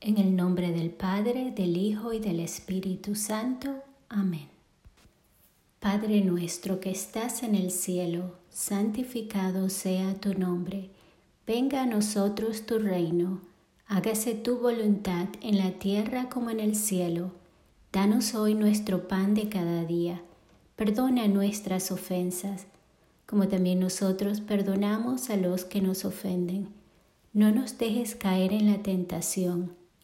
En el nombre del Padre, del Hijo y del Espíritu Santo. Amén. Padre nuestro que estás en el cielo, santificado sea tu nombre. Venga a nosotros tu reino. Hágase tu voluntad en la tierra como en el cielo. Danos hoy nuestro pan de cada día. Perdona nuestras ofensas, como también nosotros perdonamos a los que nos ofenden no nos dejes caer en la tentación,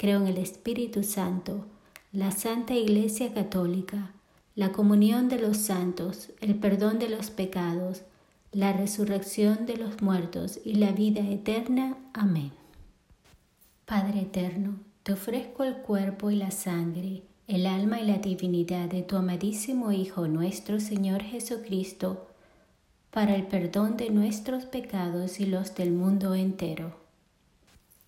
Creo en el Espíritu Santo, la Santa Iglesia Católica, la comunión de los santos, el perdón de los pecados, la resurrección de los muertos y la vida eterna. Amén. Padre eterno, te ofrezco el cuerpo y la sangre el alma y la divinidad de tu amadísimo Hijo nuestro Señor Jesucristo, para el perdón de nuestros pecados y los del mundo entero.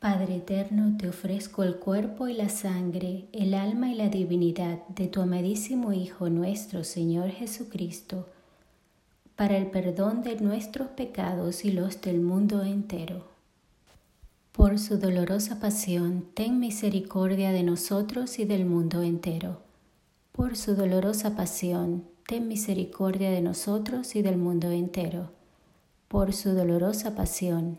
Padre eterno, te ofrezco el cuerpo y la sangre, el alma y la divinidad de tu amadísimo Hijo nuestro Señor Jesucristo, para el perdón de nuestros pecados y los del mundo entero por su dolorosa pasión, ten misericordia de nosotros y del mundo entero. Por su dolorosa pasión, ten misericordia de nosotros y del mundo entero. Por su dolorosa pasión,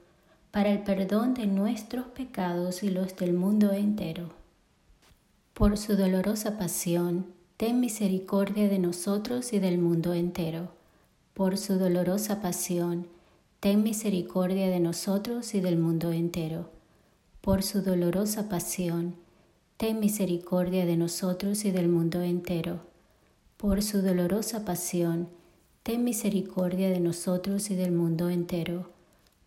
para el perdón de nuestros pecados y los del mundo entero. Por su dolorosa pasión, ten misericordia de nosotros y del mundo entero. Por su dolorosa pasión, ten misericordia de nosotros y del mundo entero. Por su dolorosa pasión, ten misericordia de nosotros y del mundo entero. Por su dolorosa pasión, ten misericordia de nosotros y del mundo entero.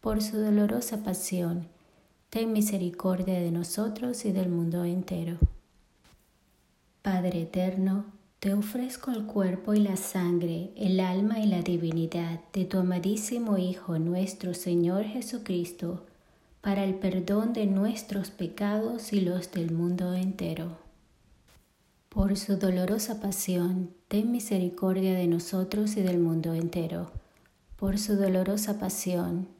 Por su dolorosa pasión, ten misericordia de nosotros y del mundo entero. Padre eterno, te ofrezco el cuerpo y la sangre, el alma y la divinidad de tu amadísimo Hijo nuestro Señor Jesucristo, para el perdón de nuestros pecados y los del mundo entero. Por su dolorosa pasión, ten misericordia de nosotros y del mundo entero. Por su dolorosa pasión,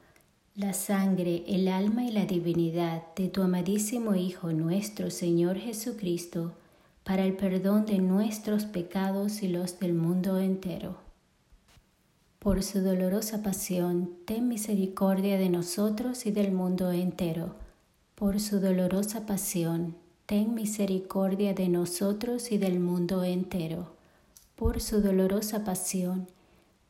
la sangre, el alma y la divinidad de tu amadísimo Hijo nuestro Señor Jesucristo, para el perdón de nuestros pecados y los del mundo entero. Por su dolorosa pasión, ten misericordia de nosotros y del mundo entero. Por su dolorosa pasión, ten misericordia de nosotros y del mundo entero. Por su dolorosa pasión,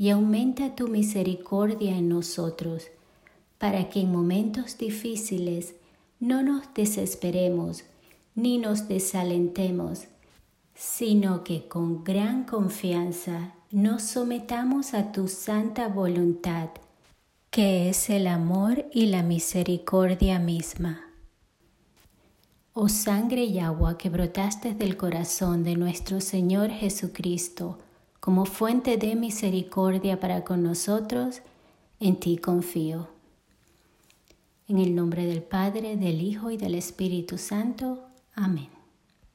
y aumenta tu misericordia en nosotros, para que en momentos difíciles no nos desesperemos ni nos desalentemos, sino que con gran confianza nos sometamos a tu santa voluntad, que es el amor y la misericordia misma. Oh sangre y agua que brotaste del corazón de nuestro Señor Jesucristo, como fuente de misericordia para con nosotros, en ti confío. En el nombre del Padre, del Hijo y del Espíritu Santo. Amén.